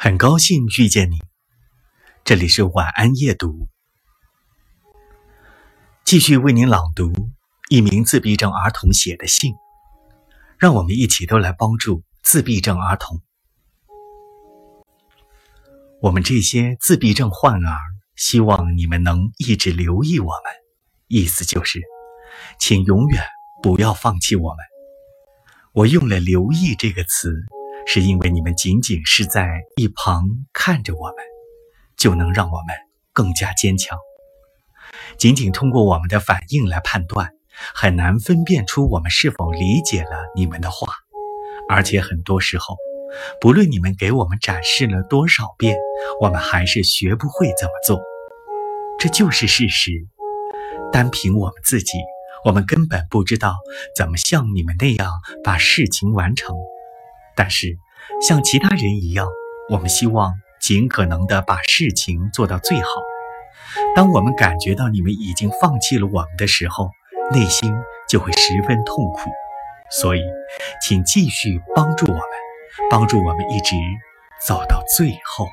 很高兴遇见你，这里是晚安夜读，继续为您朗读一名自闭症儿童写的信，让我们一起都来帮助自闭症儿童。我们这些自闭症患儿，希望你们能一直留意我们，意思就是，请永远不要放弃我们。我用了“留意”这个词。是因为你们仅仅是在一旁看着我们，就能让我们更加坚强。仅仅通过我们的反应来判断，很难分辨出我们是否理解了你们的话。而且很多时候，不论你们给我们展示了多少遍，我们还是学不会怎么做。这就是事实。单凭我们自己，我们根本不知道怎么像你们那样把事情完成。但是，像其他人一样，我们希望尽可能的把事情做到最好。当我们感觉到你们已经放弃了我们的时候，内心就会十分痛苦。所以，请继续帮助我们，帮助我们一直走到最后。